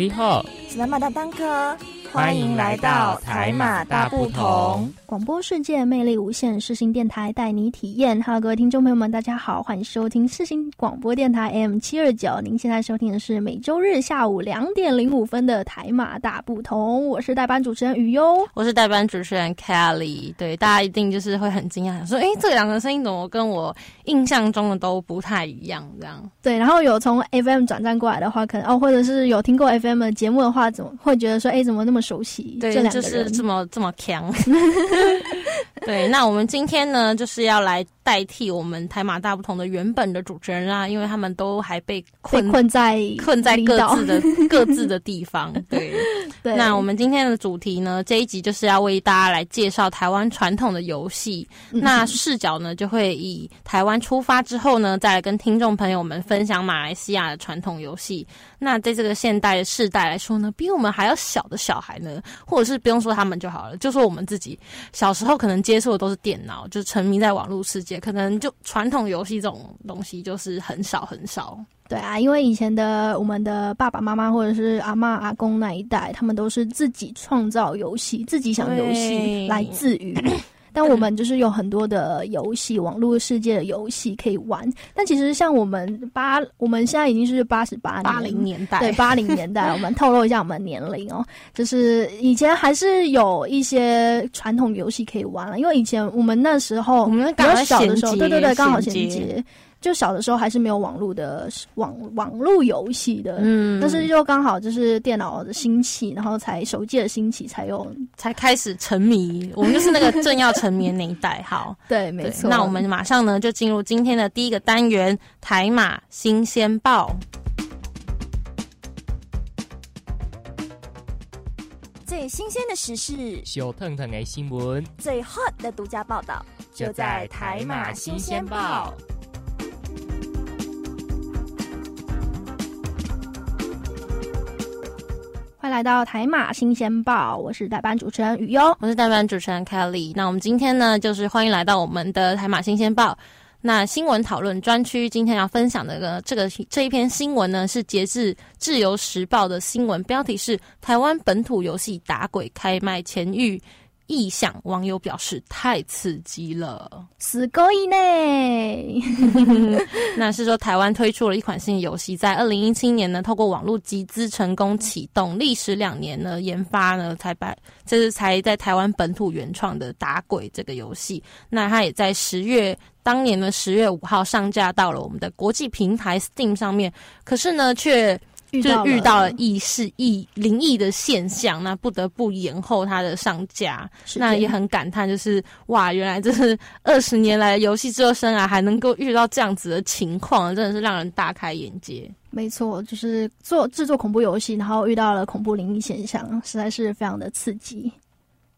你好，是马大当哥。欢迎来到台马大不同广播世界，魅力无限，世新电台带你体验。Hello，各位听众朋友们，大家好，欢迎收听世新广播电台 M 七二九。您现在收听的是每周日下午两点零五分的台马大不同，我是代班主持人雨优，我是代班主持人 Kelly。对，大家一定就是会很惊讶，说，哎，这两个声音怎么跟我印象中的都不太一样？这样。对，然后有从 FM 转战过来的话，可能哦，或者是有听过 FM 的节目的话，怎么会觉得说，哎，怎么那么？熟悉，对，就是这么这么强。对，那我们今天呢，就是要来代替我们台马大不同的原本的主持人啦，因为他们都还被困困在困在各自的各自的地方。对，对。那我们今天的主题呢，这一集就是要为大家来介绍台湾传统的游戏。那视角呢，就会以台湾出发之后呢，再来跟听众朋友们分享马来西亚的传统游戏。那在这个现代的世代来说呢，比我们还要小的小孩呢，或者是不用说他们就好了，就说我们自己小时候可能接触的都是电脑，就沉迷在网络世界，可能就传统游戏这种东西就是很少很少。对啊，因为以前的我们的爸爸妈妈或者是阿妈阿公那一代，他们都是自己创造游戏，自己想游戏来自于。但我们 就是有很多的游戏，网络世界的游戏可以玩。但其实像我们八，我们现在已经是八十八八零年代，对八零年代，我们透露一下我们年龄哦，就是以前还是有一些传统游戏可以玩了，因为以前我们那时候我们刚好小的时候，对对对，刚好衔接。就小的时候还是没有网络的网网络游戏的，嗯，但是就刚好就是电脑的兴起，然后才手机的兴起，才有才开始沉迷。我们就是那个正要沉迷那一代，好，对，没错。那我们马上呢就进入今天的第一个单元——台马新鲜报。最新鲜的时事，小腾腾的新闻，最 hot 的独家报道，就在台马新鲜报。欢迎来到台马新鲜报，我是代班主持人雨优，我是代班主持人 Kelly。那我们今天呢，就是欢迎来到我们的台马新鲜报。那新闻讨论专区，今天要分享的这个这一篇新闻呢，是截至自由时报的新闻，标题是台湾本土游戏打鬼开卖前遇。意向，网友表示太刺激了，死狗以内。那是说台湾推出了一款新游戏，在二零一七年呢，透过网络集资成功启动，历时两年呢，研发呢才把这是才在台湾本土原创的打鬼这个游戏。那它也在十月当年的十月五号上架到了我们的国际平台 Steam 上面，可是呢却。就遇到了异事、异灵异的现象，那不得不延后它的上架。那也很感叹，就是哇，原来这是二十年来游戏制作生涯还能够遇到这样子的情况，真的是让人大开眼界。没错，就是做制作恐怖游戏，然后遇到了恐怖灵异现象，实在是非常的刺激。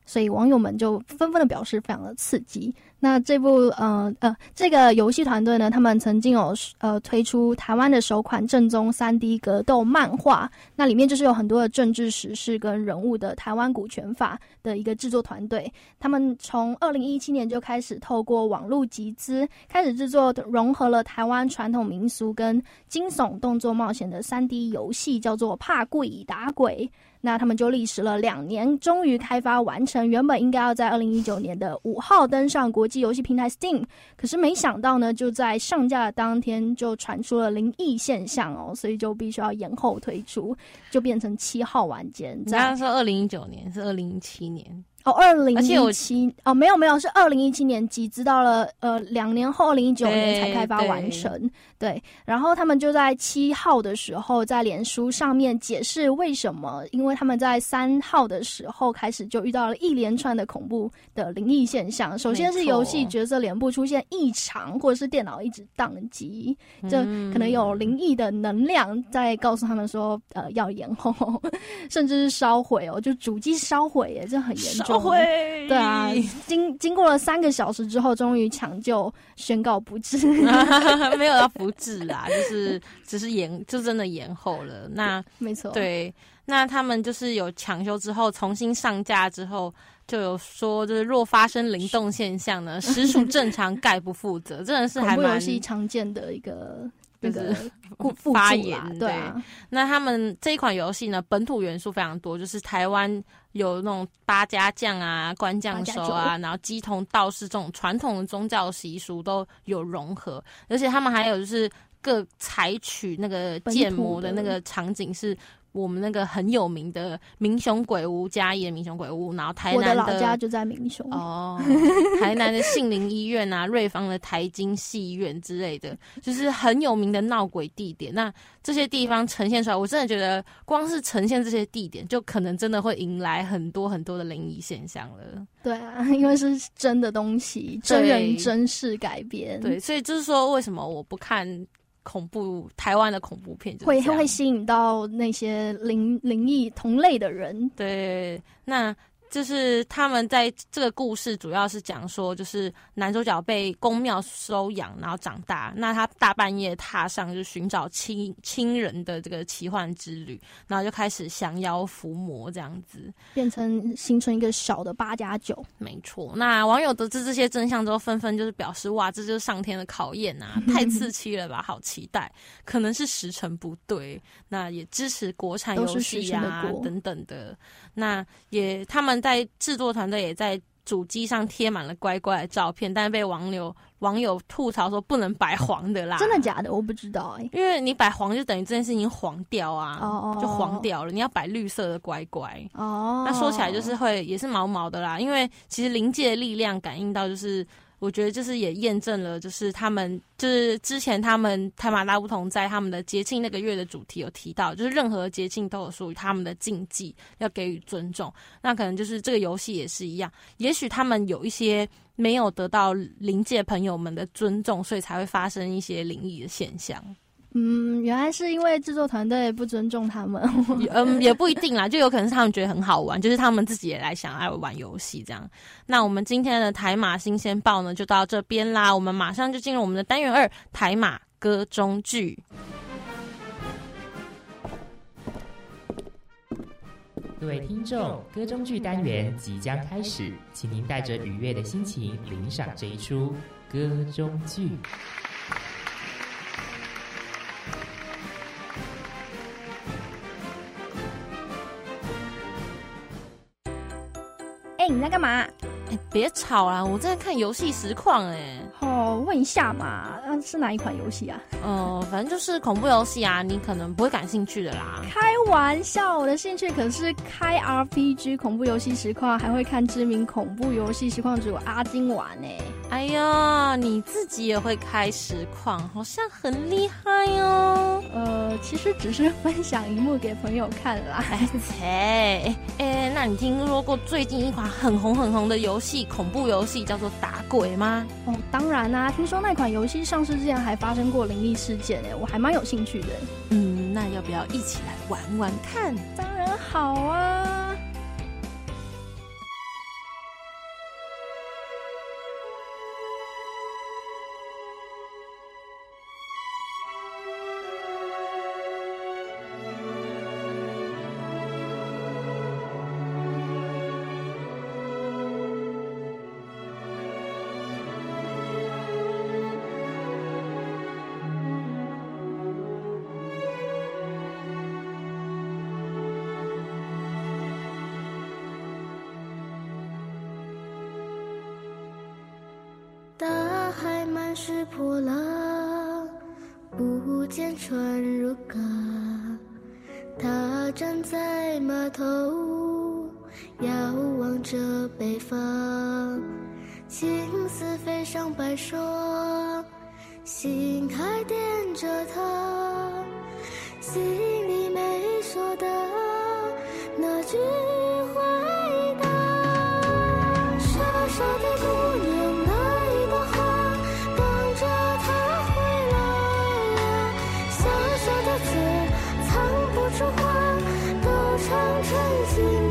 所以网友们就纷纷的表示非常的刺激。那这部呃呃这个游戏团队呢，他们曾经有呃推出台湾的首款正宗三 D 格斗漫画，那里面就是有很多的政治时事跟人物的台湾股权法的一个制作团队。他们从二零一七年就开始透过网络集资，开始制作融合了台湾传统民俗跟惊悚动作冒险的三 D 游戏，叫做《怕鬼打鬼》。那他们就历时了两年，终于开发完成。原本应该要在二零一九年的五号登上国际游戏平台 Steam，可是没想到呢，就在上架的当天就传出了灵异现象哦，所以就必须要延后推出，就变成七号晚间。刚刚说二零一九年是二零一七年。哦，二零一七哦，没有没有，是二零一七年集资到了呃两年后，二零一九年才开发完成。对，然后他们就在七号的时候在脸书上面解释为什么，因为他们在三号的时候开始就遇到了一连串的恐怖的灵异现象。首先是游戏角色脸部出现异常，或者是电脑一直宕机，这可能有灵异的能量在告诉他们说，呃，要延后，甚至是烧毁哦，就主机烧毁耶，这很严重。会对啊，经经过了三个小时之后，终于抢救宣告不治，没有要不治啦，就是 只是延，就真的延后了。那没错，对，那他们就是有抢修之后重新上架之后，就有说就是若发生灵动现象呢，实属正常，概不负责，真的是还蛮常见的一个。那个发言，对啊。那他们这一款游戏呢，本土元素非常多，就是台湾有那种八家将啊、关将手啊，然后鸡同道士这种传统的宗教习俗都有融合，而且他们还有就是各采取那个建模的那个场景是。我们那个很有名的明雄鬼屋，嘉义的明雄鬼屋，然后台南的老家就在明雄哦，台南的杏林医院啊，瑞芳的台金戏院之类的，就是很有名的闹鬼地点。那这些地方呈现出来，我真的觉得光是呈现这些地点，就可能真的会迎来很多很多的灵异现象了。对啊，因为是真的东西，真人真事改编。对，所以就是说，为什么我不看？恐怖台湾的恐怖片会会吸引到那些灵灵异同类的人。对，那。就是他们在这个故事主要是讲说，就是男主角被公庙收养，然后长大。那他大半夜踏上就寻找亲亲人的这个奇幻之旅，然后就开始降妖伏魔这样子，变成形成一个小的八加九。没错。那网友得知这些真相之后，纷纷就是表示：哇，这就是上天的考验呐，太刺激了吧，好期待！可能是时辰不对，那也支持国产游戏啊等等的。那也他们。在制作团队也在主机上贴满了乖乖的照片，但是被网友网友吐槽说不能摆黄的啦。真的假的？我不知道哎。因为你摆黄就等于这件事情黄掉啊，就黄掉了。你要摆绿色的乖乖。哦。那说起来就是会也是毛毛的啦，因为其实灵界的力量感应到就是。我觉得就是也验证了，就是他们就是之前他们台马拉不同在他们的节庆那个月的主题有提到，就是任何节庆都有属于他们的禁忌，要给予尊重。那可能就是这个游戏也是一样，也许他们有一些没有得到灵界朋友们的尊重，所以才会发生一些灵异的现象。嗯，原来是因为制作团队不尊重他们。嗯，也不一定啦，就有可能是他们觉得很好玩，就是他们自己也来想爱玩游戏这样。那我们今天的台马新鲜报呢，就到这边啦。我们马上就进入我们的单元二台马歌中剧。各位听众，歌中剧单元即将开始，请您带着愉悦的心情领赏这一出歌中剧。哎，你在干嘛？哎，别吵啦！我在看游戏实况哎。哦，问一下嘛，那是哪一款游戏啊？呃，反正就是恐怖游戏啊，你可能不会感兴趣的啦。开玩笑，我的兴趣可是开 RPG 恐怖游戏实况，还会看知名恐怖游戏实况主阿金玩呢。哎呀，你自己也会开实况，好像很厉害哦。呃，其实只是分享一幕给朋友看啦。哎，哎，那你听说过最近一款很红很红的游戏，恐怖游戏叫做打鬼吗？哦，当然啦，听说那款游戏上市之前还发生过灵异事件哎，我还蛮有兴趣的。嗯，那要不要一起来玩玩看？当然好啊。春去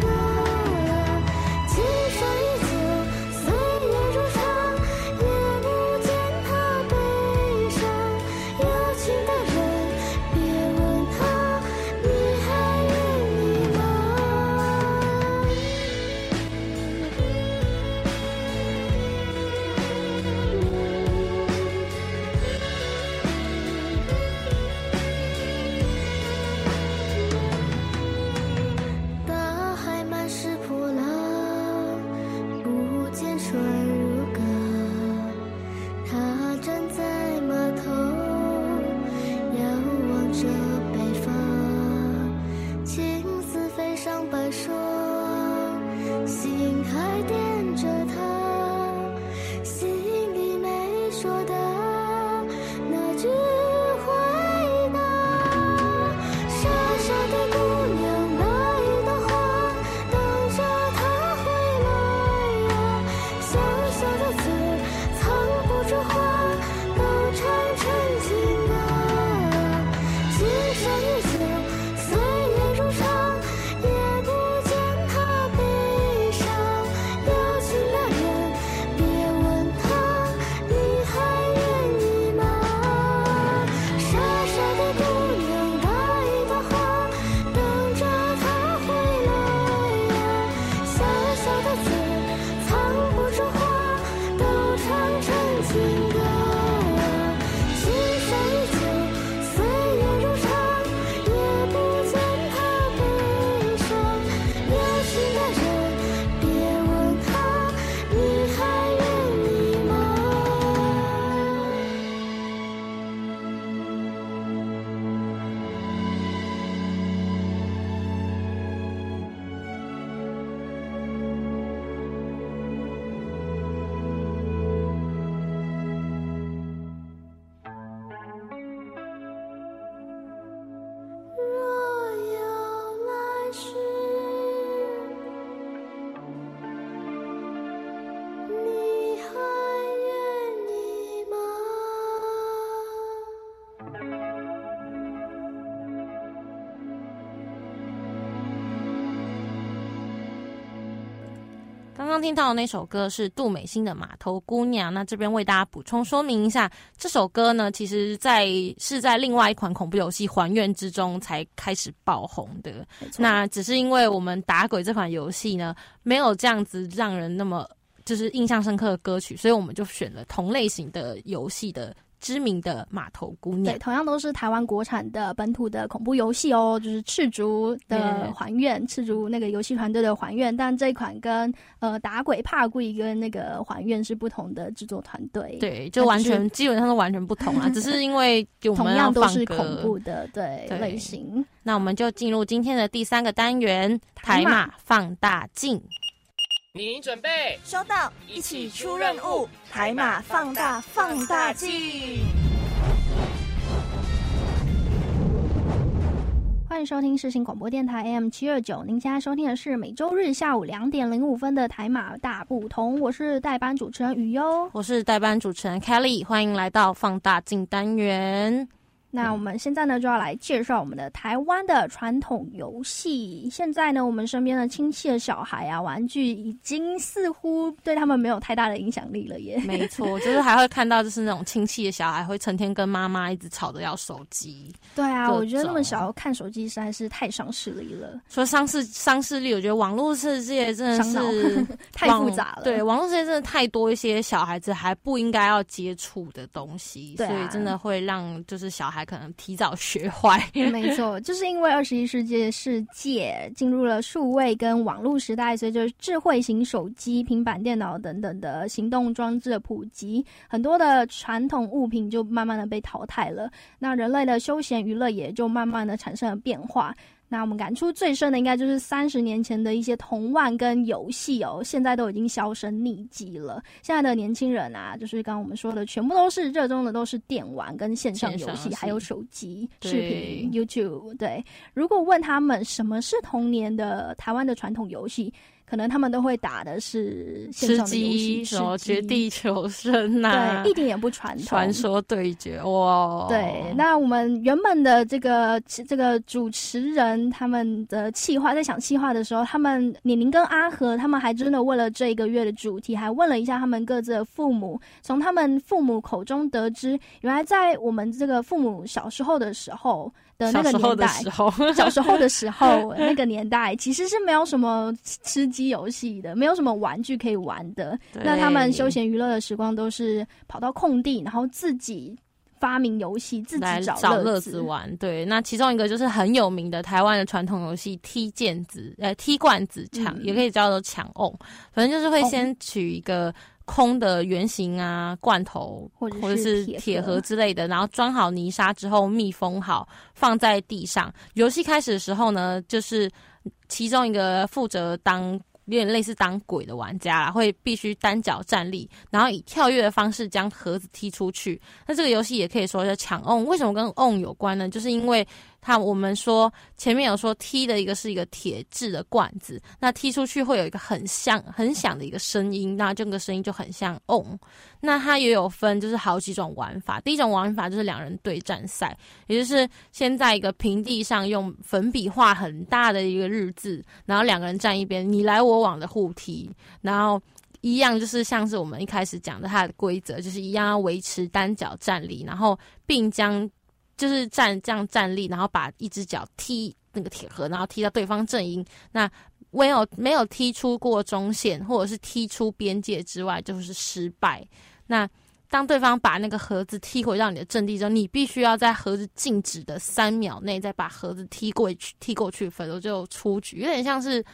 刚听到的那首歌是杜美心的《码头姑娘》，那这边为大家补充说明一下，这首歌呢，其实在是在另外一款恐怖游戏《还愿》之中才开始爆红的。那只是因为我们打鬼这款游戏呢，没有这样子让人那么就是印象深刻的歌曲，所以我们就选了同类型的游戏的。知名的码头姑娘，对，同样都是台湾国产的本土的恐怖游戏哦，就是赤足的还愿，赤足那个游戏团队的还愿，但这一款跟呃打鬼怕鬼跟那个还愿是不同的制作团队，对，就完全基本上都完全不同啊，只是因为同样都是恐怖的对类型，那我们就进入今天的第三个单元台马放大镜。您准备收到，一起出任务，台马放大放大镜。欢迎收听世新广播电台 AM 七二九，您现在收听的是每周日下午两点零五分的台马大不同，我是代班主持人雨优，我是代班主持人 Kelly，欢迎来到放大镜单元。那我们现在呢，就要来介绍我们的台湾的传统游戏。现在呢，我们身边的亲戚的小孩啊，玩具已经似乎对他们没有太大的影响力了耶。没错，就是还会看到，就是那种亲戚的小孩会成天跟妈妈一直吵着要手机。对啊，我觉得那么小看手机实在是太伤视力了。说伤视伤视力，我觉得网络世界真的是 太复杂了。对，网络世界真的太多一些小孩子还不应该要接触的东西，所以真的会让就是小孩。可能提早学坏，没错，就是因为二十一世纪世界进入了数位跟网络时代，随着智慧型手机、平板电脑等等的行动装置的普及，很多的传统物品就慢慢的被淘汰了，那人类的休闲娱乐也就慢慢的产生了变化。那我们感触最深的，应该就是三十年前的一些童玩跟游戏哦，现在都已经销声匿迹了。现在的年轻人啊，就是刚刚我们说的，全部都是热衷的都是电玩跟线上游戏，还有手机视频 YouTube。对，如果问他们什么是童年的台湾的传统游戏？可能他们都会打的是吃鸡，什么绝地求生呐，对，一点也不传统。传说对决哇，对。那我们原本的这个这个主持人他们的企划，在想企划的时候，他们李宁跟阿和他们还真的为了这一个月的主题，还问了一下他们各自的父母，从他们父母口中得知，原来在我们这个父母小时候的时候。的那个年代，小时候的时候，那个年代其实是没有什么吃鸡游戏的，没有什么玩具可以玩的。那他们休闲娱乐的时光都是跑到空地，然后自己发明游戏，自己找乐子玩。对，那其中一个就是很有名的台湾的传统游戏踢毽子，呃，踢罐子抢，也可以叫做抢瓮。反正就是会先取一个。空的圆形啊，罐头或者是铁盒之类的，然后装好泥沙之后密封好，放在地上。游戏开始的时候呢，就是其中一个负责当有点类似当鬼的玩家啦，会必须单脚站立，然后以跳跃的方式将盒子踢出去。那这个游戏也可以说叫抢 on。为什么跟 on 有关呢？就是因为。他我们说前面有说踢的一个是一个铁质的罐子，那踢出去会有一个很像很响的一个声音，那这个声音就很像嗡。那它也有分就是好几种玩法，第一种玩法就是两人对战赛，也就是先在一个平地上用粉笔画很大的一个日字，然后两个人站一边，你来我往的互踢，然后一样就是像是我们一开始讲的它的规则，就是一样要维持单脚站立，然后并将。就是站这样站立，然后把一只脚踢那个铁盒，然后踢到对方阵营。那没有没有踢出过中线，或者是踢出边界之外，就是失败。那当对方把那个盒子踢回到你的阵地之后，你必须要在盒子静止的三秒内再把盒子踢过去，踢过去，否则就出局。有点像是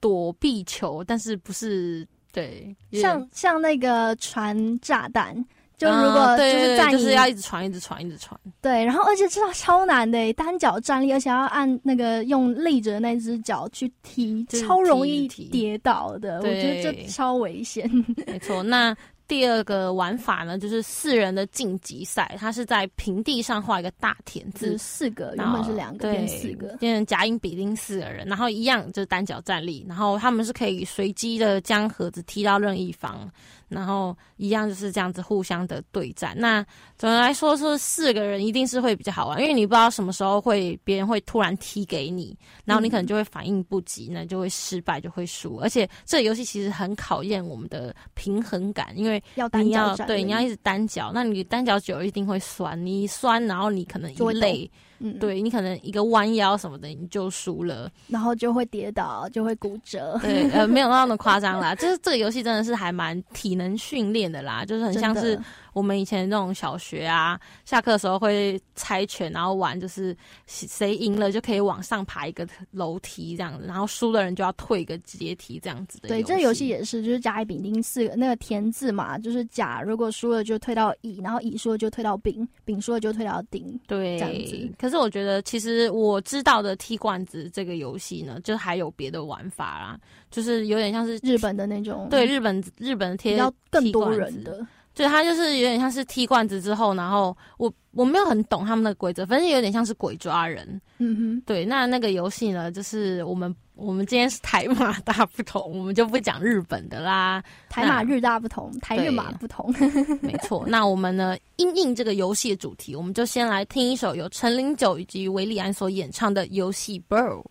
躲避球，但是不是对，像像那个传炸弹。就如果就是在就是要一直传，一直传，一直传。对，然后而且这超难的，单脚站立，而且要按那个用立着那只脚去踢，超容易跌倒的。我觉得这超危险。没错，那。第二个玩法呢，就是四人的晋级赛，它是在平地上画一个大田字，四个原本是两个变四个，变成甲乙丙丁四个人，然后一样就是单脚站立，然后他们是可以随机的将盒子踢到任意方。然后一样就是这样子互相的对战。那总的来说，是四个人一定是会比较好玩，因为你不知道什么时候会别人会突然踢给你，然后你可能就会反应不及，那就会失败，就会输。而且这个游戏其实很考验我们的平衡感，因为要你要对你要一直单脚，那你单脚久一定会酸，你一酸，然后你可能一累。嗯，对你可能一个弯腰什么的你就输了，然后就会跌倒，就会骨折。对，呃，没有那么夸张啦，就是这个游戏真的是还蛮体能训练的啦，就是很像是。我们以前那种小学啊，下课的时候会猜拳，然后玩，就是谁赢了就可以往上爬一个楼梯这样子，然后输的人就要退一个阶梯这样子的。对，这游戏也是，就是甲乙丙丁四个那个田字嘛，就是甲如果输了就退到乙，然后乙输了就退到丙，丙输了就退到丁。对，这样子。可是我觉得，其实我知道的踢罐子这个游戏呢，就还有别的玩法啦，就是有点像是日本的那种，对，日本日本贴要更多人的。对，它就是有点像是踢罐子之后，然后我我没有很懂他们的规则，反正有点像是鬼抓人。嗯哼，对，那那个游戏呢，就是我们我们今天是台马大不同，我们就不讲日本的啦。台马日大不同，台日马不同。没错，那我们呢，因应这个游戏的主题，我们就先来听一首由陈零九以及维利安所演唱的游戏《b r o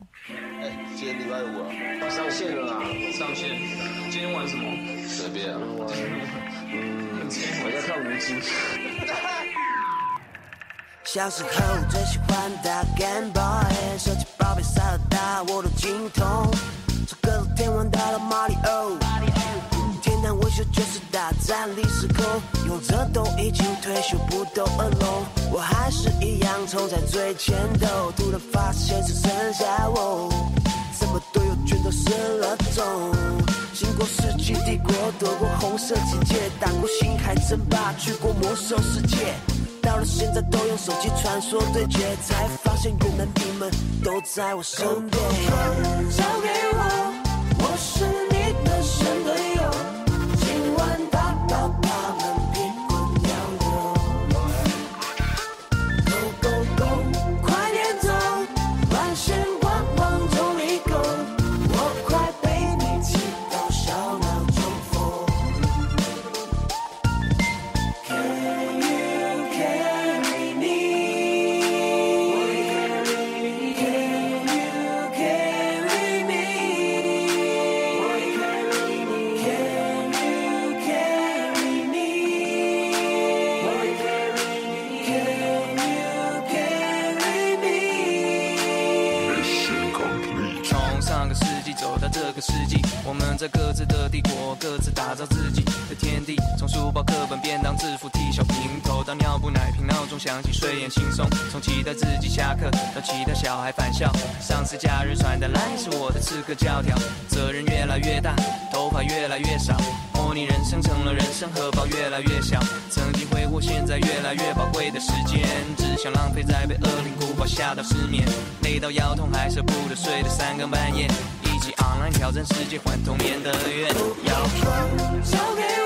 哎，今天礼拜五啊，上线了啊，上线。今天玩什么？随便玩。我要看无极。小时候最喜欢打 Game Boy，手机宝贝塞尔达我都精通，从格斗天王到了马里奥，天堂维修就是大战历史空，勇者都已经退休不斗恶龙，我还是一样冲在最前头，突然发现只剩下我，什么都有全都失了踪。经过世纪帝国，躲过红色警戒，打过星海争霸，去过魔兽世界，到了现在都用手机传说对决，才发现原来你们都在我身边。交给，我这个世纪我们在各自的帝国，各自打造自己的天地。从书包、课本、便当、制服、T 小平头，到尿布、奶瓶、闹钟响起，睡眼惺忪。从期待自己下课，到期待小孩返校。上次假日传的来是我的刺客教条。责任越来越大，头发越来越少。模拟人生成了人生荷包越来越小。曾经挥霍，现在越来越宝贵的时间，只想浪费在被恶灵古堡吓到失眠，累到腰痛还舍不得睡的三更半夜。昂然挑战世界，换童年的愿。交给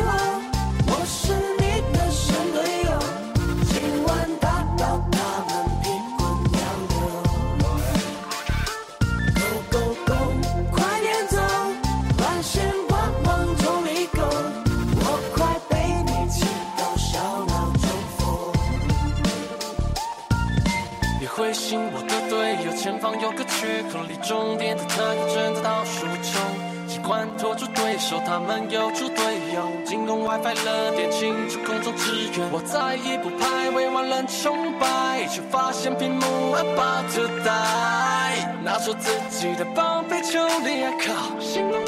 方有个缺口离终点的特正在倒数中，习惯拖住对手，他们有出队友，进攻 WiFi 热，点清楚空中支援。我在一步排位玩冷崇拜，却发现屏幕 about to die，拿出自己的宝贝就离开，心动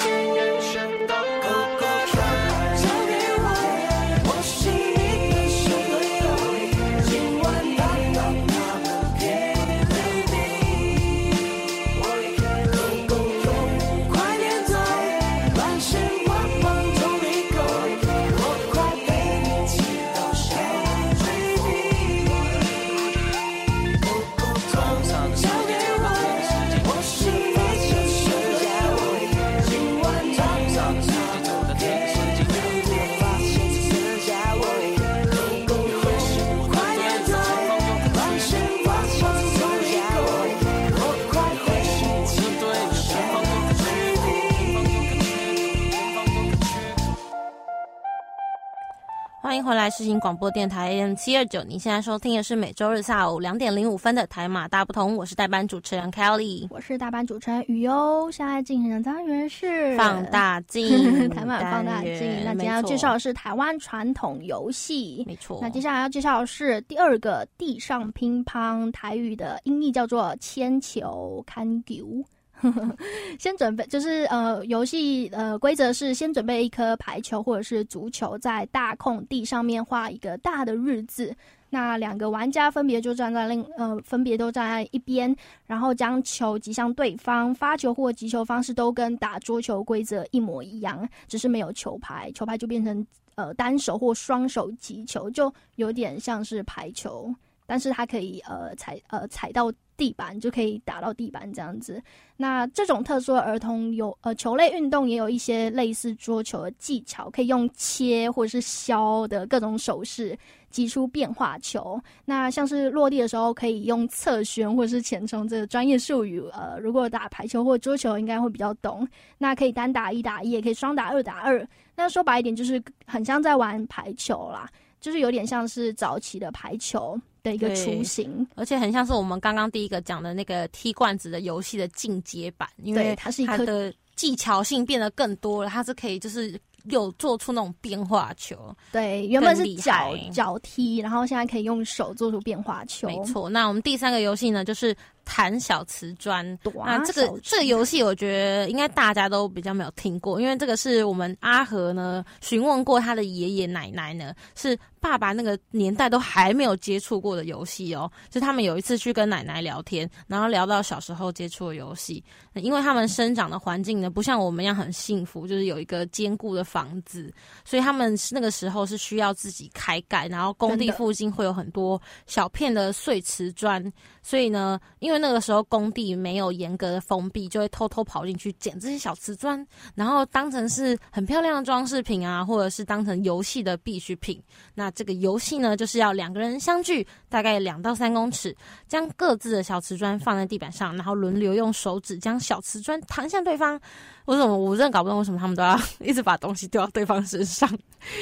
回来，世新广播电台 AM 七二九。你现在收听的是每周日下午两点零五分的台马大不同，我是代班主持人 Kelly，我是代班主持人雨优。现在进行的单元是放大镜，台马放大镜。那今天要介绍的是台湾传统游戏，没错。那接下来要介绍的是第二个地上乒乓，台语的音译叫做铅球看球。先准备，就是呃，游戏呃规则是先准备一颗排球或者是足球，在大空地上面画一个大的日字。那两个玩家分别就站在另呃，分别都站在一边，然后将球击向对方。发球或击球方式都跟打桌球规则一模一样，只是没有球拍，球拍就变成呃单手或双手击球，就有点像是排球，但是它可以呃踩呃踩到。地板就可以打到地板这样子。那这种特殊的儿童有呃球类运动也有一些类似桌球的技巧，可以用切或者是削的各种手势击出变化球。那像是落地的时候可以用侧旋或者是前冲这个专业术语，呃，如果打排球或桌球应该会比较懂。那可以单打一打一，也可以双打二打二。那说白一点就是很像在玩排球啦，就是有点像是早期的排球。的一个雏形，而且很像是我们刚刚第一个讲的那个踢罐子的游戏的进阶版，因为它是它的技巧性变得更多了，它是可以就是有做出那种变化球。对，原本是脚脚踢，然后现在可以用手做出变化球。没错，那我们第三个游戏呢，就是。弹小瓷砖，那这个这个游戏，我觉得应该大家都比较没有听过，因为这个是我们阿和呢询问过他的爷爷奶奶呢，是爸爸那个年代都还没有接触过的游戏哦。就他们有一次去跟奶奶聊天，然后聊到小时候接触的游戏，因为他们生长的环境呢不像我们一样很幸福，就是有一个坚固的房子，所以他们那个时候是需要自己开盖，然后工地附近会有很多小片的碎瓷砖，所以呢，因为那个时候工地没有严格的封闭，就会偷偷跑进去捡这些小瓷砖，然后当成是很漂亮的装饰品啊，或者是当成游戏的必需品。那这个游戏呢，就是要两个人相距大概两到三公尺，将各自的小瓷砖放在地板上，然后轮流用手指将小瓷砖弹向对方。为什么我真的搞不懂为什么他们都要一直把东西丢到对方身上？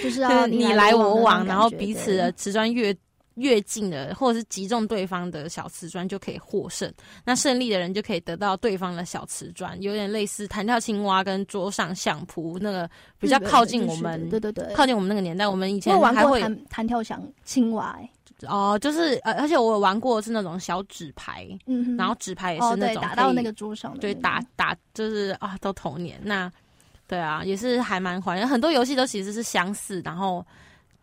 就是你来我往，然后彼此的瓷砖越。越近的，或者是击中对方的小瓷砖就可以获胜。那胜利的人就可以得到对方的小瓷砖，有点类似弹跳青蛙跟桌上相扑那个比较靠近我们，对对对，靠近我们那个年代。我们以前玩过弹弹跳响青蛙，哦，就是呃，而且我有玩过是那种小纸牌，嗯，然后纸牌也是那种打到那个桌上，对，打打就是啊，都童年。那对啊，也是还蛮怀念，很多游戏都其实是相似，然后。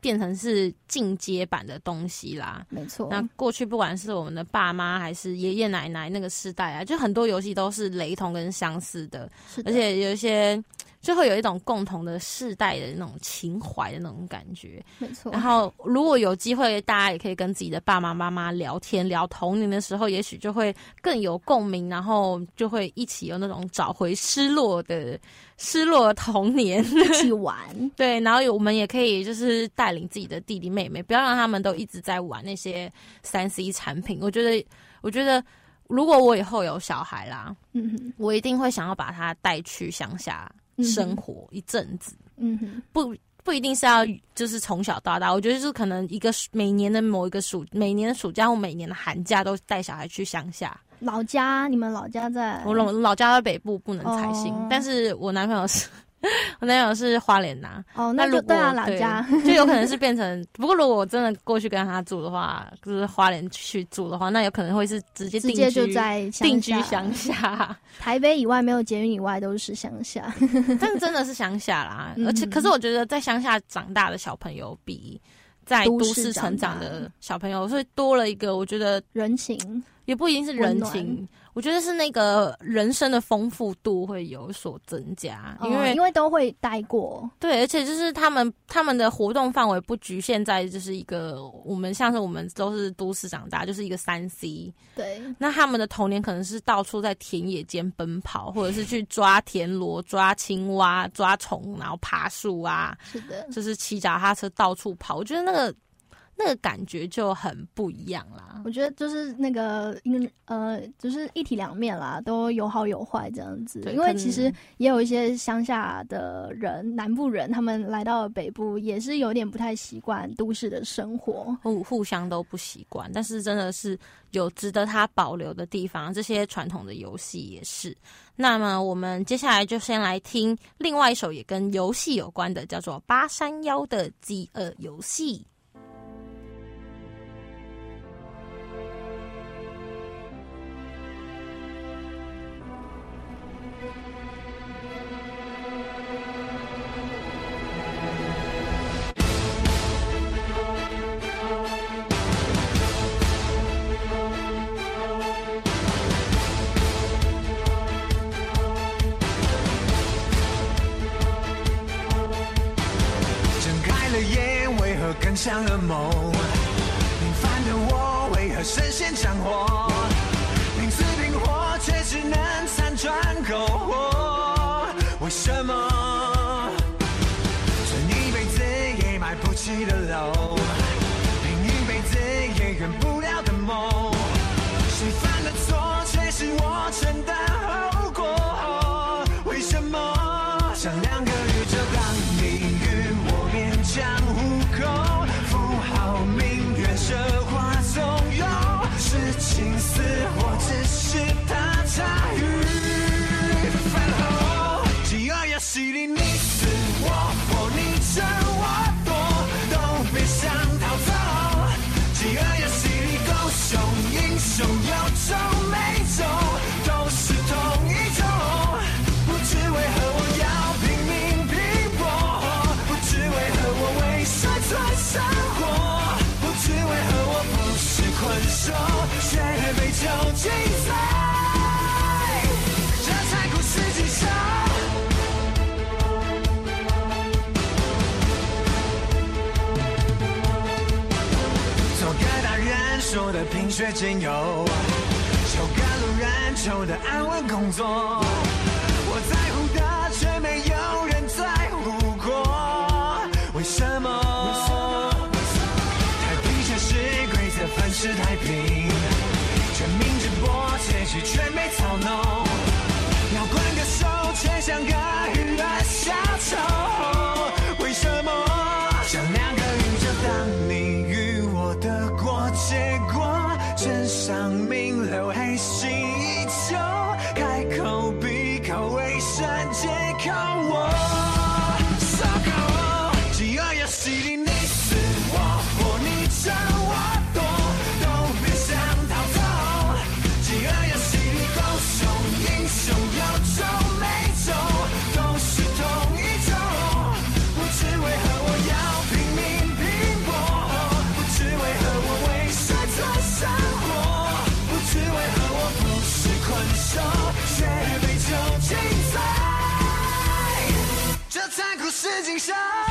变成是进阶版的东西啦，没错。那过去不管是我们的爸妈还是爷爷奶奶那个时代啊，就很多游戏都是雷同跟相似的，而且有一些。就会有一种共同的世代的那种情怀的那种感觉，没错。然后如果有机会，大家也可以跟自己的爸爸妈妈聊天，聊童年的时候，也许就会更有共鸣，然后就会一起有那种找回失落的 失落童年，一起玩。对，然后我们也可以就是带领自己的弟弟妹妹，不要让他们都一直在玩那些三 C 产品。我觉得，我觉得如果我以后有小孩啦，嗯，我一定会想要把他带去乡下。生活一阵子，嗯哼，不不一定是要就是从小到大，我觉得就是可能一个每年的某一个暑，每年的暑假或每年的寒假都带小孩去乡下。老家，你们老家在？我老老家在北部，不能采信，但是我男朋友是。我男友是花莲呐，哦，那就对啊，老家就有可能是变成。不过如果我真的过去跟他住的话，就是花莲去住的话，那有可能会是直接直接就在定居乡下。台北以外没有捷运以外都是乡下，但真的是乡下啦。而且，可是我觉得在乡下长大的小朋友比在都市成长的小朋友，所以多了一个我觉得人情，也不一定是人情。我觉得是那个人生的丰富度会有所增加，因为因为都会待过，对，而且就是他们他们的活动范围不局限在就是一个我们像是我们都是都市长大，就是一个三 C，对，那他们的童年可能是到处在田野间奔跑，或者是去抓田螺、抓青蛙、抓虫，然后爬树啊，是的，就是骑脚踏车到处跑。我觉得那个那个感觉就很不一样啦。我觉得就是那个，因呃，就是一体两面啦，都有好有坏这样子。因为其实也有一些乡下的人，南部人，他们来到北部也是有点不太习惯都市的生活，互互相都不习惯。但是真的是有值得他保留的地方，这些传统的游戏也是。那么我们接下来就先来听另外一首也跟游戏有关的，叫做《八山腰的饥饿游戏》。像噩梦，有精彩这残酷世界上？做个大人说的品学兼优，求个路人求的安稳工作，局却没操弄，世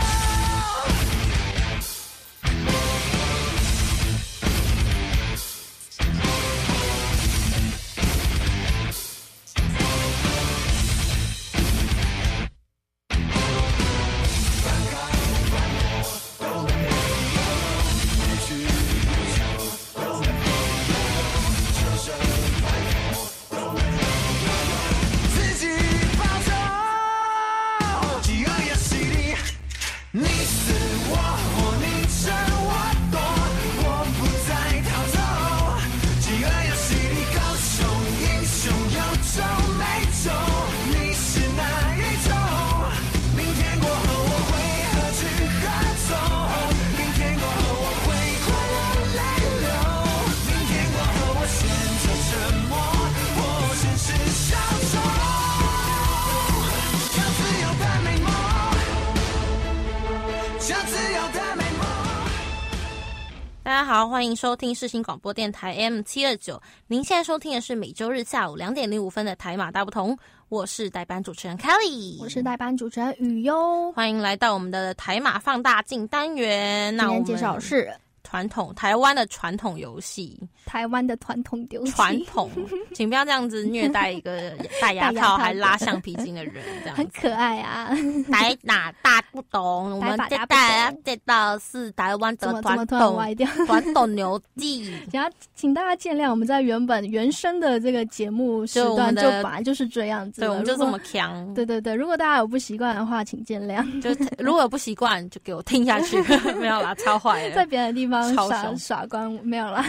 欢迎收听世新广播电台 M 七二九。您现在收听的是每周日下午两点零五分的台马大不同。我是代班主持人 Kelly，我是代班主持人雨优。欢迎来到我们的台马放大镜单元。那我们介绍是传统台湾的传统游戏，台湾的传统游戏，传统，请不要这样子虐待一个戴牙套还拉橡皮筋的人，这样很可爱啊。台哪大不懂，我们这代这道是台湾的传统 传统游戏。请请大家见谅，我们在原本原生的这个节目时段就本来就是这样子，对，我们就这么强。对对对，如果大家有不习惯的话，请见谅。就 如果不习惯，就给我听下去，没有啦，超坏在别的地方。耍耍官没有啦，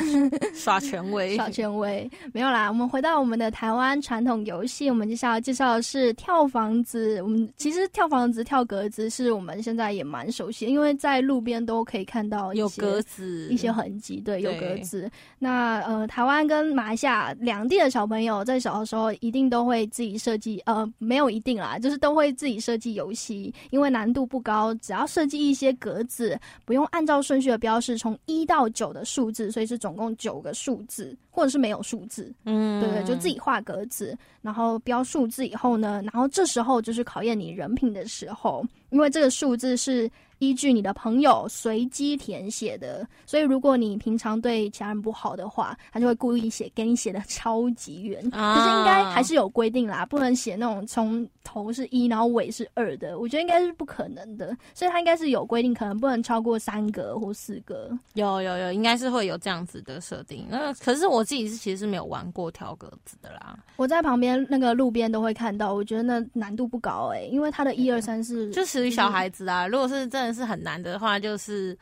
耍权威，耍权威没有啦。我们回到我们的台湾传统游戏，我们接下来介绍的是跳房子。我们其实跳房子、跳格子是我们现在也蛮熟悉，因为在路边都可以看到有格子一些痕迹。对，有格子。那呃，台湾跟马来西亚两地的小朋友在小的时候一定都会自己设计，呃，没有一定啦，就是都会自己设计游戏，因为难度不高，只要设计一些格子，不用按照顺序的标示从。一到九的数字，所以是总共九个数字，或者是没有数字，嗯，对对，就自己画格子，然后标数字以后呢，然后这时候就是考验你人品的时候，因为这个数字是。依据你的朋友随机填写的，所以如果你平常对其他人不好的话，他就会故意写给你写的 超级远。可是应该还是有规定啦，不能写那种从头是一，然后尾是二的。我觉得应该是不可能的，所以他应该是有规定，可能不能超过三格或四格。有有有，应该是会有这样子的设定。那可是我自己是其实是没有玩过挑格子的啦。我在旁边那个路边都会看到，我觉得那难度不高哎，因为它的一二三四就属于小孩子啊。如果是真的。是很难的话，就是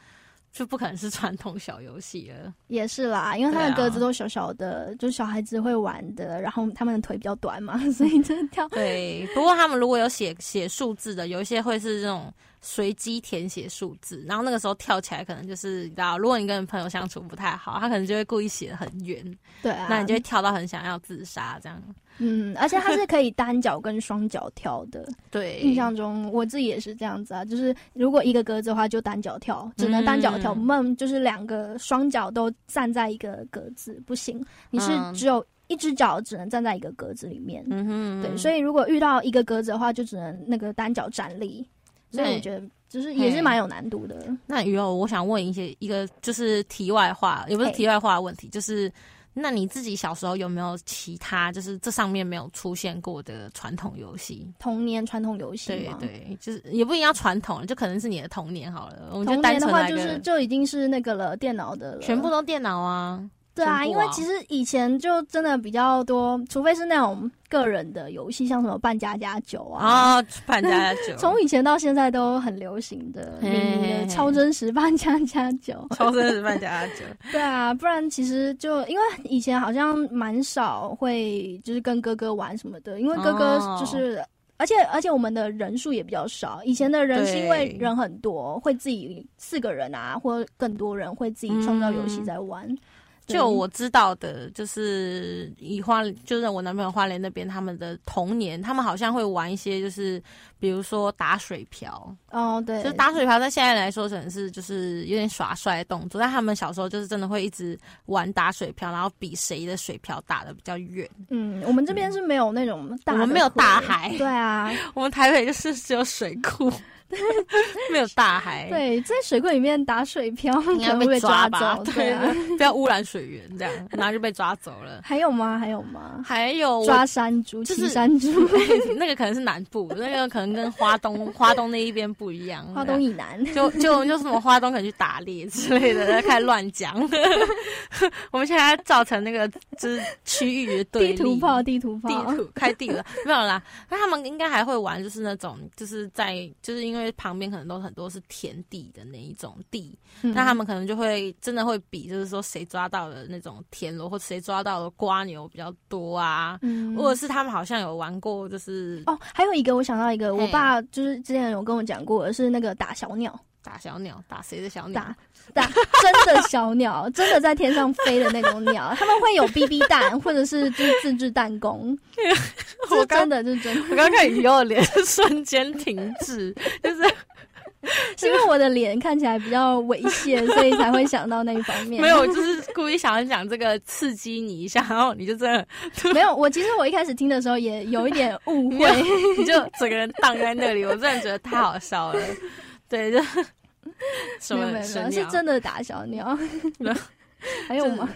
就不可能是传统小游戏了。也是啦，因为它的格子都小小的，就小孩子会玩的。然后他们的腿比较短嘛，所以真的跳。对，不过他们如果有写写数字的，有一些会是这种。随机填写数字，然后那个时候跳起来，可能就是你知道，如果你跟朋友相处不太好，他可能就会故意写的很远，对啊，那你就会跳到很想要自杀这样。嗯，而且它是可以单脚跟双脚跳的。对，印象中我自己也是这样子啊，就是如果一个格子的话，就单脚跳，只能单脚跳。我们就是两个双脚都站在一个格子，不行，你是只有一只脚只能站在一个格子里面。嗯哼，对，所以如果遇到一个格子的话，就只能那个单脚站立。所以我觉得就是也是蛮有难度的。那雨后，我想问一些一个就是题外话，也不是题外话的问题，就是那你自己小时候有没有其他就是这上面没有出现过的传统游戏？童年传统游戏对对，就是也不一定要传统，就可能是你的童年好了。童年的话，就是就已经是那个了，电脑的，全部都电脑啊。对啊，因为其实以前就真的比较多，除非是那种个人的游戏，像什么扮家家酒啊，啊，扮家家酒，从以前到现在都很流行的，超真实扮家家酒，超真实扮家家酒。对啊，不然其实就因为以前好像蛮少会就是跟哥哥玩什么的，因为哥哥就是，而且而且我们的人数也比较少，以前的人是因为人很多，会自己四个人啊，或更多人会自己创造游戏在玩。就我知道的，就是以花，就是我男朋友花莲那边，他们的童年，他们好像会玩一些，就是比如说打水漂。哦，对，就是打水漂，在现在来说可能是就是有点耍帅的动作，但他们小时候就是真的会一直玩打水漂，然后比谁的水漂打的比较远。嗯，我们这边是没有那种，我们没有大海。对啊，我们台北就是只有水库。没有大海，对，在水库里面打水漂，应该被抓走，对，啊不要污染水源，这样，然后就被抓走了。还有吗？还有吗？还有抓山猪，就是山猪，那个可能是南部，那个可能跟花东 花东那一边不一样。花东以南，就就就什么花东可能去打猎之类的，开始乱讲。我们现在造成那个就是区域的对立，地图炮，地图炮，地图开地了，没有啦。那他们应该还会玩，就是那种，就是在，就是因为。旁边可能都很多是田地的那一种地，那他们可能就会真的会比，就是说谁抓到的那种田螺，或者谁抓到的瓜牛比较多啊，或者是他们好像有玩过，就是哦，还有一个我想到一个，我爸就是之前有跟我讲过，是那个打小鸟，打小鸟，打谁的小鸟？打打真的小鸟，真的在天上飞的那种鸟，他们会有 BB 弹，或者是就是自制弹弓。我真的是真的，我刚看雨友的脸瞬间停止，就是 是因为我的脸看起来比较猥亵，所以才会想到那一方面。没有，就是故意想要讲这个刺激你一下，然后你就真的 没有。我其实我一开始听的时候也有一点误会，你就整个人荡在那里，我真的觉得太好笑了。对，就 什么没有是真的打小鸟没有。还有吗？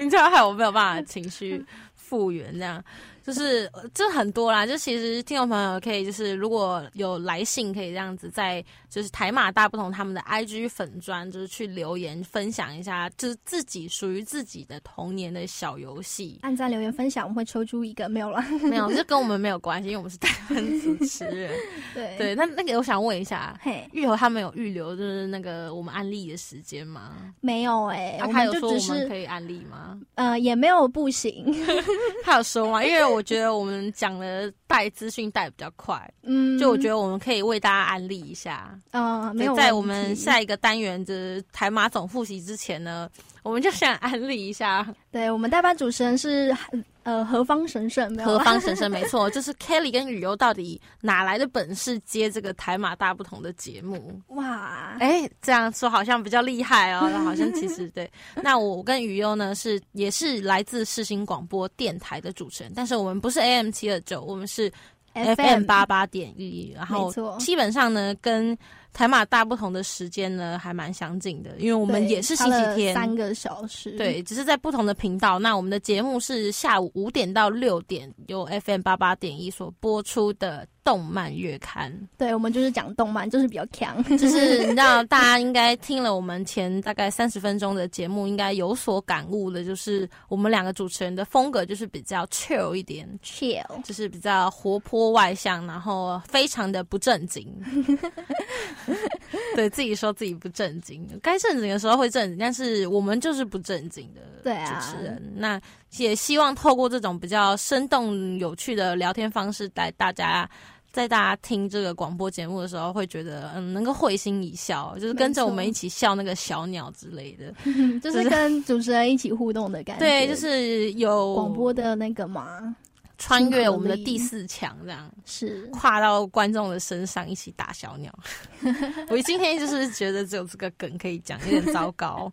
你知道害我没有办法情绪复原，这样就是这很多啦。就其实听众朋友可以就是如果有来信，可以这样子在就是台马大不同他们的 IG 粉砖，就是去留言分享一下，就是自己属于自己的童年的小游戏。按赞留言分享，我们会抽出一个，没有了。没有，这跟我们没有关系，因为我们是台湾主持人。对对，那那个我想问一下，嘿，玉和他们有预留就是那个我们安利的时间吗？没有哎、他有说我们可以安利吗？呃，也没有不行。他有说吗？因为我觉得我们讲的带资讯带比较快，嗯，就我觉得我们可以为大家安利一下。呃，没有在我们下一个单元的台马总复习之前呢，我们就想安利一下对我们代班主持人是呃何方神圣，何方神圣，没错，就是 Kelly 跟雨优到底哪来的本事接这个台马大不同的节目？哇，哎，这样说好像比较厉害哦，好像其实对。那我跟雨优呢是也是来自世新广播电台的主持人，但是我们不是 AM 七二九，我们是 FM 八八点一，然后基本上呢跟台马大不同的时间呢还蛮相近的，因为我们也是星期天。三个小时，对，只是在不同的频道。那我们的节目是下午五点到六点，由 FM 八八点一所播出的动漫月刊。对，我们就是讲动漫，就是比较强，就是你知道，大家应该听了我们前大概三十分钟的节目，应该有所感悟的，就是我们两个主持人的风格就是比较 chill 一点，chill。就是比较活泼外向，然后非常的不正经。对自己说自己不正经，该正经的时候会正经，但是我们就是不正经的主持人。那也希望透过这种比较生动有趣的聊天方式，带大家。在大家听这个广播节目的时候，会觉得嗯，能够会心一笑，就是跟着我们一起笑那个小鸟之类的。就是跟主持人一起互动的感觉。对，就是有广播的那个嘛，穿越我们的第四墙这样。是跨到观众的身上一起打小鸟。我今天就是觉得只有这个梗可以讲，有点糟糕。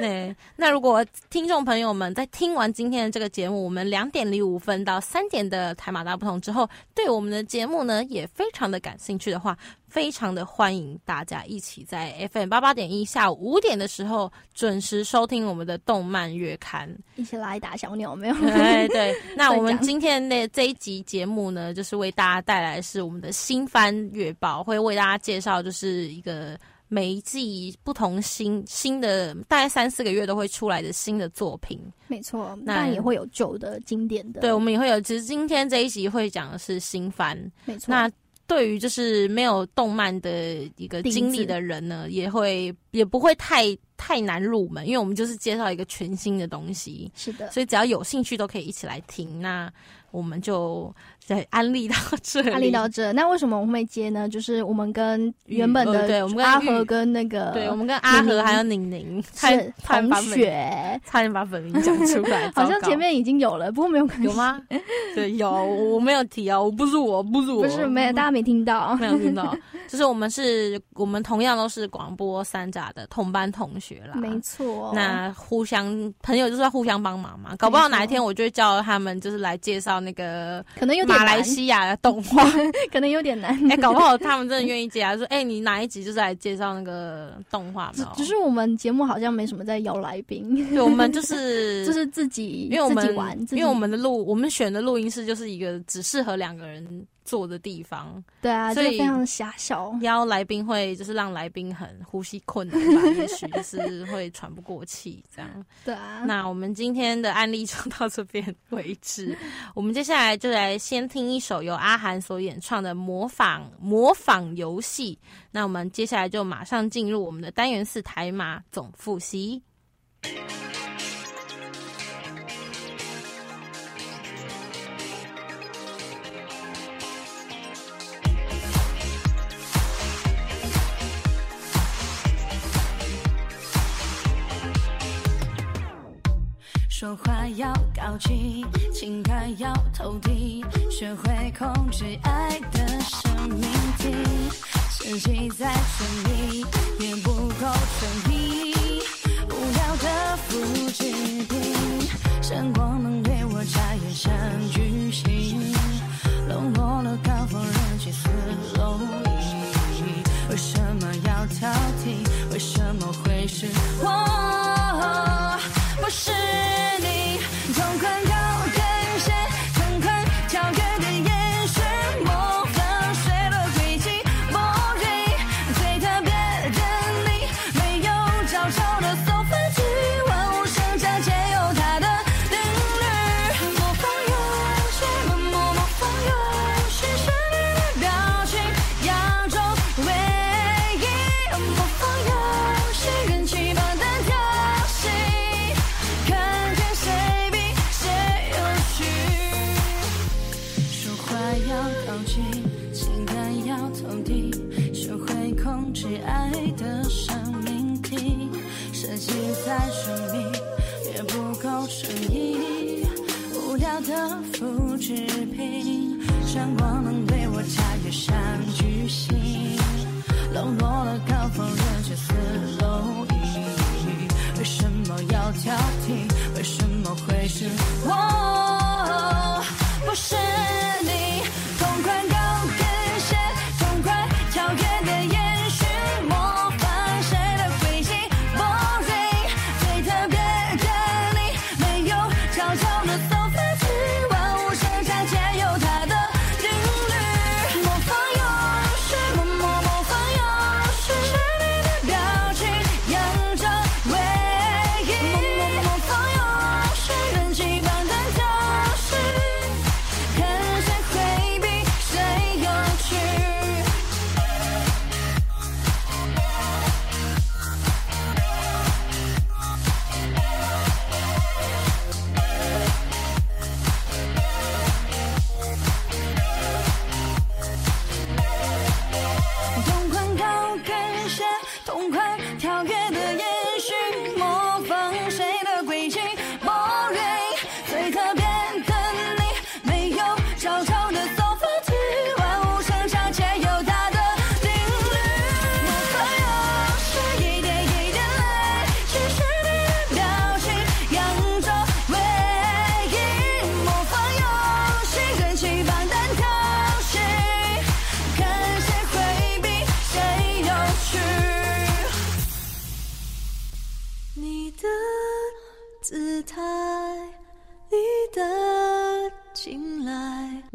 对，那如果听众朋友们在听完今天的这个节目，我们两点零五分到三点的台马大不同之后，对我们的节目呢也非常的感兴趣的话，非常的欢迎大家一起在 FM 八八点一下午五点的时候准时收听我们的动漫月刊。一起来打小鸟，没有？对，对，那 我们今天的这一集节目呢，就是为大家带来的是我们的新番月报，会为大家介绍就是一个每一季不同新新的，大概三四个月都会出来的新的作品。没错，那也会有旧的经典的。对，我们也会有，其实今天这一集会讲的是新番。没错。那对于就是没有动漫的一个经历的人呢，也会也不会太太难入门，因为我们就是介绍一个全新的东西。是的，所以只要有兴趣都可以一起来听。那我们就在安利到这里，安利到这，那为什么我们会接呢？就是我们跟原本呃的对我们跟阿和跟那个对，我们跟阿和还有宁宁差是同学，差点把本名讲出来，好像前面已经有了，不过没有关系。有？吗？对，有，我没有提啊，我不是我，不是我，不是，没有，大家没听到。没有听到，就是我们是，我们同样都是广播三甲的同班同学啦，没错。那互相朋友就是要互相帮忙嘛，搞不好哪一天我就会叫他们就是来介绍那个可能有点马来西亚的动画，可能有点难。哎、搞不好他们真的愿意接啊，说哎、你哪一集就是来介绍那个动画嘛？只是我们节目好像没什么在邀来宾，对，我们就是 就是自己因为我们玩，因为我们的录我们选的录音室就是一个只适合两个人坐的地方，对啊，所以就非常狭小。邀来宾会就是让来宾很呼吸困难吧，也许就是会喘不过气这样。对啊，那我们今天的案例就到这边为止。我们接下来就来先听一首由阿涵所演唱的模仿模仿游戏。那我们接下来就马上进入我们的单元四台马总复习。说话要高级，情感要透底，学会控制爱的生命体。自己在顺利，也不够诚意，无聊的复制品，生活能对我眨眼像巨星，笼络了高峰人气四楼一，为什么要挑剔？为什么会是我？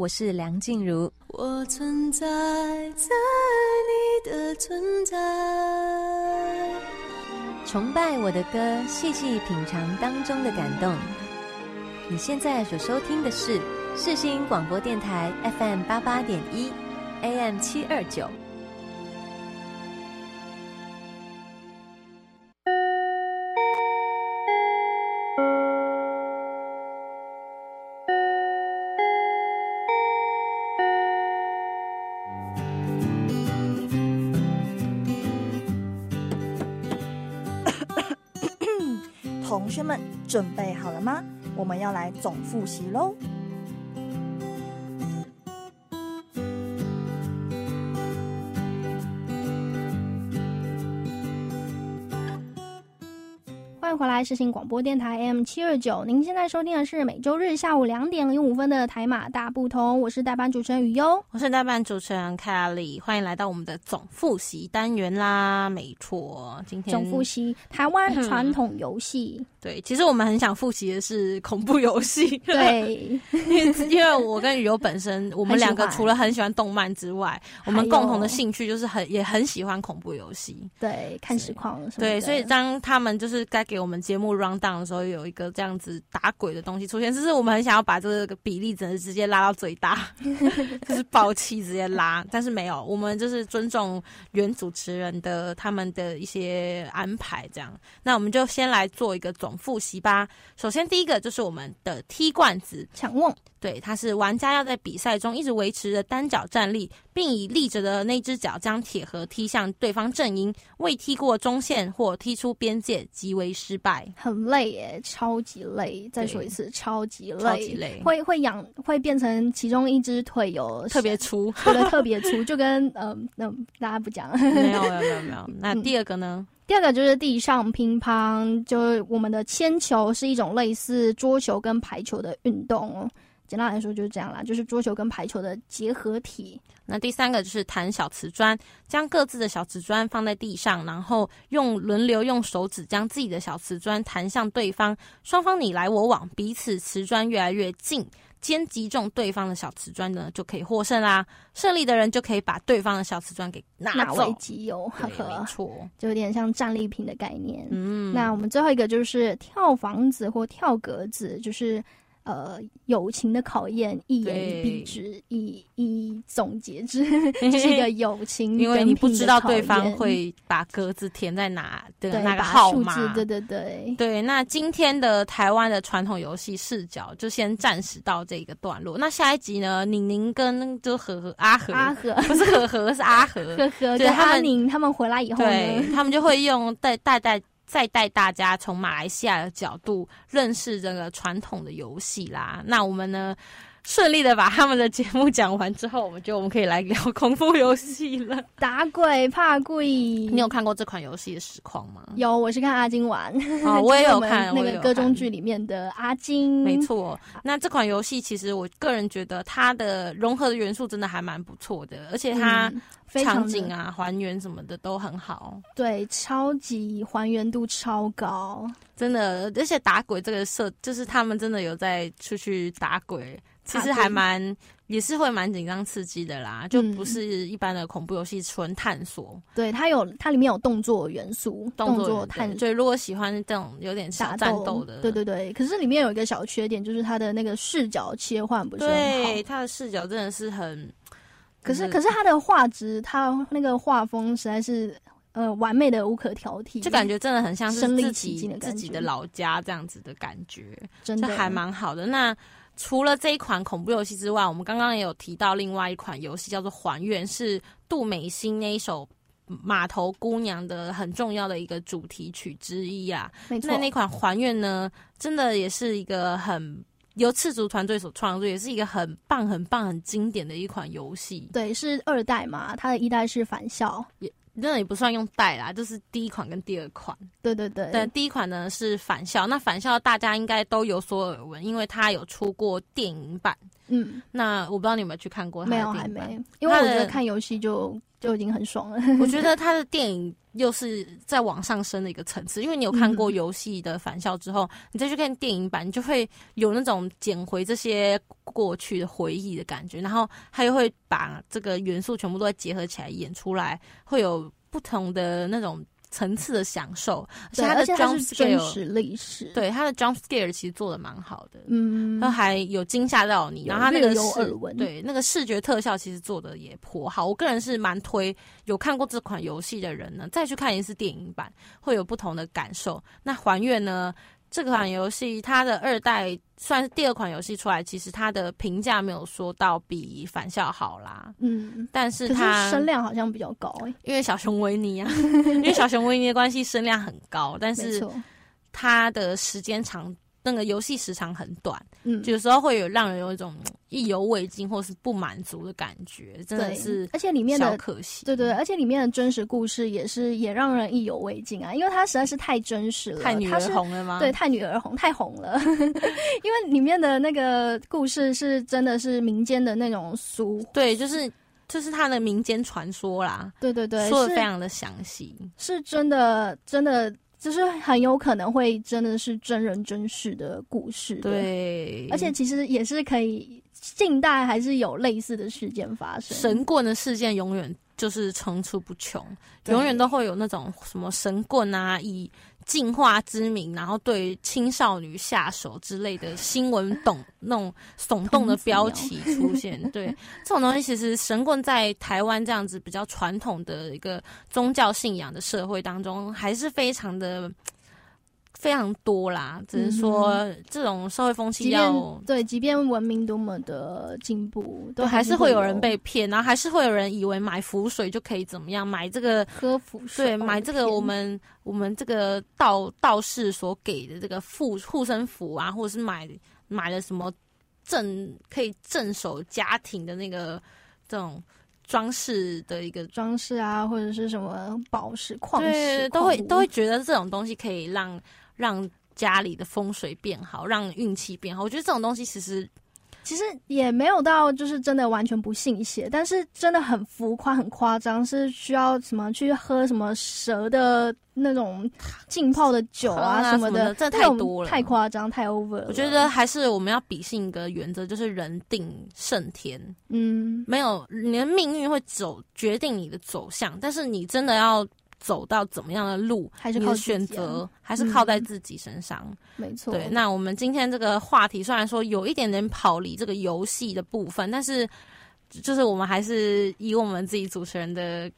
我是梁静茹。我存在在你的存在。崇拜我的歌，细细品尝当中的感动。你现在所收听的是世新广播电台 FM 八八点一，AM 七二九。同学们准备好了吗？我们要来总复习喽。欢迎回来，世新广播电台 M 七二九。您现在收听的是每周日下午两点零五分的台马大不同，我是代班主持人雨优。我是代班主持人 Kelly，欢迎来到我们的总复习单元啦。没错，今天总复习台湾传统游戏，对，其实我们很想复习的是恐怖游戏，对，因为 因为我跟雨优本身，我们两个除了很喜欢动漫之外，我们共同的兴趣就是很也很喜欢恐怖游戏。对，看实况。对，所以当他们就是该给我们节目 round down 的时候，有一个这样子打鬼的东西出现，就是我们很想要把这个比例整个直接拉到最大，就是爆气直接拉，但是没有，我们就是尊重原主持人的他们的一些安排，这样。那我们就先来做一个总复习吧。首先第一个就是我们的踢罐子抢瓮，对，它是玩家要在比赛中一直维持着单脚站立，并以立着的那只脚将铁盒踢向对方阵营，未踢过中线或踢出边界即为失败。很累耶，超级累。再说一次，超级累，超级累会会痒，会变成其中一只腿有特别粗，特别粗，就跟呃，那、大家不讲，没有没有没有没有。那第二个呢？第二个就是地上乒乓，就是我们的铅球是一种类似桌球跟排球的运动。简单来说就是这样啦，就是桌球跟排球的结合体。那第三个就是弹小瓷砖，将各自的小瓷砖放在地上，然后用轮流用手指将自己的小瓷砖弹向对方，双方你来我往，彼此瓷砖越来越近，先击中对方的小瓷砖呢，就可以获胜啦。胜利的人就可以把对方的小瓷砖给拿纳走为。己有，呵对，没，错。就有点像战利品的概念。嗯，那我们最后一个就是跳房子或跳格子，就是呃友情的考验，一言以蔽之，一一总结之，这是一个友情，因为你不知道对方会把格子填在哪的那个号码，。对对对。对，那今天的台湾的传统游戏视角就先暂时到这个段落。那下一集呢，宁宁跟就和和阿和阿和不是和和是阿和，对他们宁他们回来以后对，他们就会用带带带再带大家从马来西亚的角度认识这个传统的游戏啦。那我们呢？顺利的把他们的节目讲完之后，我们觉得我们可以来聊恐怖游戏了。打鬼怕鬼。你有看过这款游戏的实况吗？有，我是看阿金玩，哦 我也有看那个歌中剧里面的阿金，没，错，那这款游戏其实我个人觉得它的融合的元素真的还蛮不错的，而且它场景啊、还原什么的都很好，对，超级还原度超高，真的。而且打鬼这个设，就是他们真的有在出去打鬼，其实还蛮也是会蛮紧张刺激的啦，就不嗯是一般的恐怖游戏纯探索。对，它有它里面有动作元素，动作作探所以如果喜欢这种有点小打战斗的，对对对。可是里面有一个小缺点，就是它的那个视角切换不是很好。对，它的视角真的是很。可是可是它的画质，它那个画风实在是呃完美的无可挑剔，就感觉真的很像是自己自己的老家这样子的感觉，真的这还蛮好的。那除了这一款恐怖游戏之外，我们刚刚也有提到另外一款游戏叫做《还愿》，是杜美心那一首。码头姑娘的很重要的一个主题曲之一啊，没错那。那款《还愿》呢，真的也是一个很由赤足团队所创作，也是一个很棒、很棒、很经典的一款游戏。对，是二代嘛，它的一代是返校。那也不算用带啦，就是第一款跟第二款。对对对，对，第一款呢是返校，那返校大家应该都有所耳闻，因为它有出过电影版。嗯，那我不知道你有没有去看过他的没有还没，因为我觉得看游戏就 就已经很爽了。我觉得他的电影又是在往上升的一个层次，因为你有看过游戏的返校之后，你再去看电影版，你就会有那种捡回这些过去的回忆的感觉，然后他又会把这个元素全部都结合起来演出来，会有不同的那种层次的享受，而且对，它的 jump scare，实历史。，对它的 jump scare 其实做的蛮好的。嗯然后，还有惊吓到你，然后它那个有视耳闻对那个视觉特效其实做的也颇好。我个人是蛮推有看过这款游戏的人呢，再去看一次电影版，会有不同的感受。那还原呢？这款游戏它的二代算是第二款游戏出来，其实它的评价没有说到比返校好啦，嗯，但是它声量好像比较高欸、因为小熊维尼啊，因为小熊维尼的关系声量很高，但是，它的时间长，那个游戏时长很短。嗯，有时候会有让人有一种嗯意犹未尽或是不满足的感觉，真的是而且里面的可惜。对对，而且里面的真实故事也是也让人意犹未尽啊，因为它实在是太真实了，太女儿红了吗？对，太女儿红，太红了。因为里面的那个故事是真的是民间的那种俗，对，就是就是他的民间传说啦，对对对，说的是非常的详细。是真的，真的就是很有可能会真的是真人真事的故事的。，对，而且其实也是可以，近代还是有类似的事件发生。神棍的事件永远就是层出不穷，永远都会有那种什么神棍啊，以进化之名，然后对青少女下手之类的新闻懂那种耸动的标题出现。对，这种东西其实神棍在台湾这样子比较传统的一个宗教信仰的社会当中，还是非常的。非常多啦，只是说这种社会风气要便对，即便文明多么的进步，都，还是是会有人被骗，然后还是会有人以为买符水就可以怎么样，买这个喝符水对，买这个我们我们这个道道士所给的这个护护身符啊，或者是买买了什么镇可以镇守家庭的那个这种装饰的一个。装饰啊，或者是什么宝石、矿石对，，都会都会觉得这种东西可以让让家里的风水变好，让运气变好。我觉得这种东西其实其实也没有到就是真的完全不信邪，但是真的很浮夸、很夸张，是需要什么去喝什么蛇的那种浸泡的酒啊啊什么的这太多了太夸张、太 over 了。我觉得还是我们要秉性一个原则，就是人定胜天。嗯，没有你的命运会走决定你的走向，但是你真的要走到怎么样的路，还是靠选啊择还是靠在嗯自己身上。没错。对，那我们今天这个话题虽然说有一点点跑离这个游戏的部分，但是就是我们还是以我们自己主持人的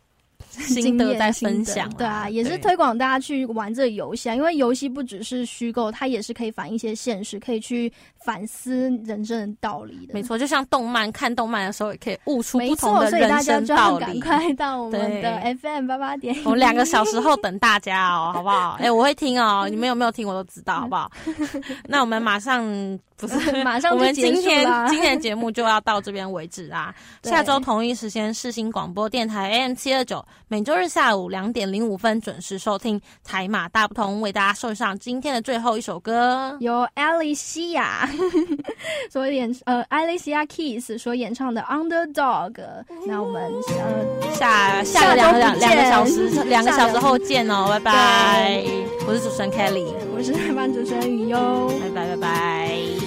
心得在分享。对啊，也是推广大家去玩这个游戏啊，因为游戏不只是虚构，它也是可以反映一些现实，可以去反思人生的道理的。没错，就像动漫看动漫的时候，也可以悟出不同错，所以大的人生道理。快到我们的 FM 八八点，我们两个小时后等大家哦，好不好？哎、我会听哦，你们有没有听我都知道，好不好？那我们马上不是 马上我们今天今天的节目就要到这边为止啦。下周同一时间，世新广播电台 AM 七二九，每周日下午两点零五分准时收听台马大不同，为大家送上今天的最后一首歌。由艾丽西亚所演呃艾丽西亚 Keys 所演唱的 Underdog。那我们呃下下个两个两两个小时两个小时后见哦，拜拜。我是主持人 Kelly，我是代班主持人雨优，拜拜拜拜。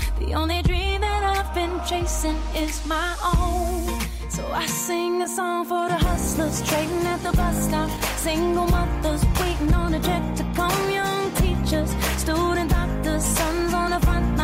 The only dream that I've been chasing is my own. So I sing a song for the hustlers trading at the bus stop. Single mothers waiting on a check to come. Young teachers, student doctors, sons on the front line